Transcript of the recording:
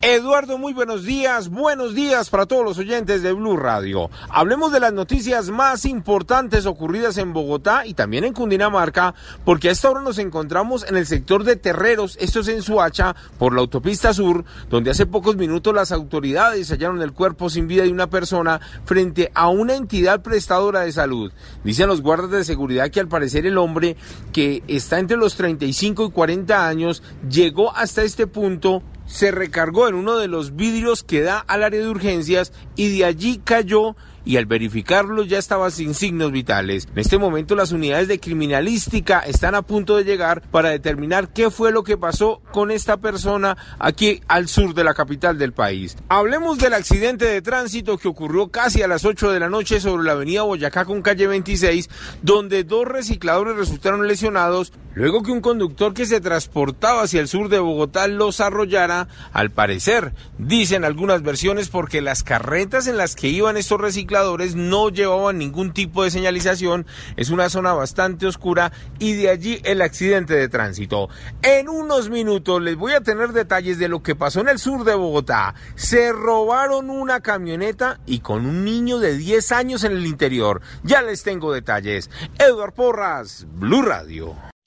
Eduardo, muy buenos días. Buenos días para todos los oyentes de Blue Radio. Hablemos de las noticias más importantes ocurridas en Bogotá y también en Cundinamarca, porque a esta hora nos encontramos en el sector de Terreros, esto es en Suacha, por la autopista sur, donde hace pocos minutos las autoridades hallaron el cuerpo sin vida de una persona frente a una entidad prestadora de salud. Dicen los guardas de seguridad que al parecer el hombre que está entre los 35 y 40 años llegó hasta este punto se recargó en uno de los vidrios que da al área de urgencias y de allí cayó y al verificarlo ya estaba sin signos vitales. En este momento las unidades de criminalística están a punto de llegar para determinar qué fue lo que pasó con esta persona aquí al sur de la capital del país. Hablemos del accidente de tránsito que ocurrió casi a las 8 de la noche sobre la avenida Boyacá con calle 26, donde dos recicladores resultaron lesionados luego que un conductor que se transportaba hacia el sur de Bogotá los arrollara, al parecer, dicen algunas versiones porque las carretas en las que iban estos recicladores no llevaban ningún tipo de señalización, es una zona bastante oscura y de allí el accidente de tránsito. En unos minutos les voy a tener detalles de lo que pasó en el sur de Bogotá. Se robaron una camioneta y con un niño de 10 años en el interior. Ya les tengo detalles. Eduard Porras, Blue Radio.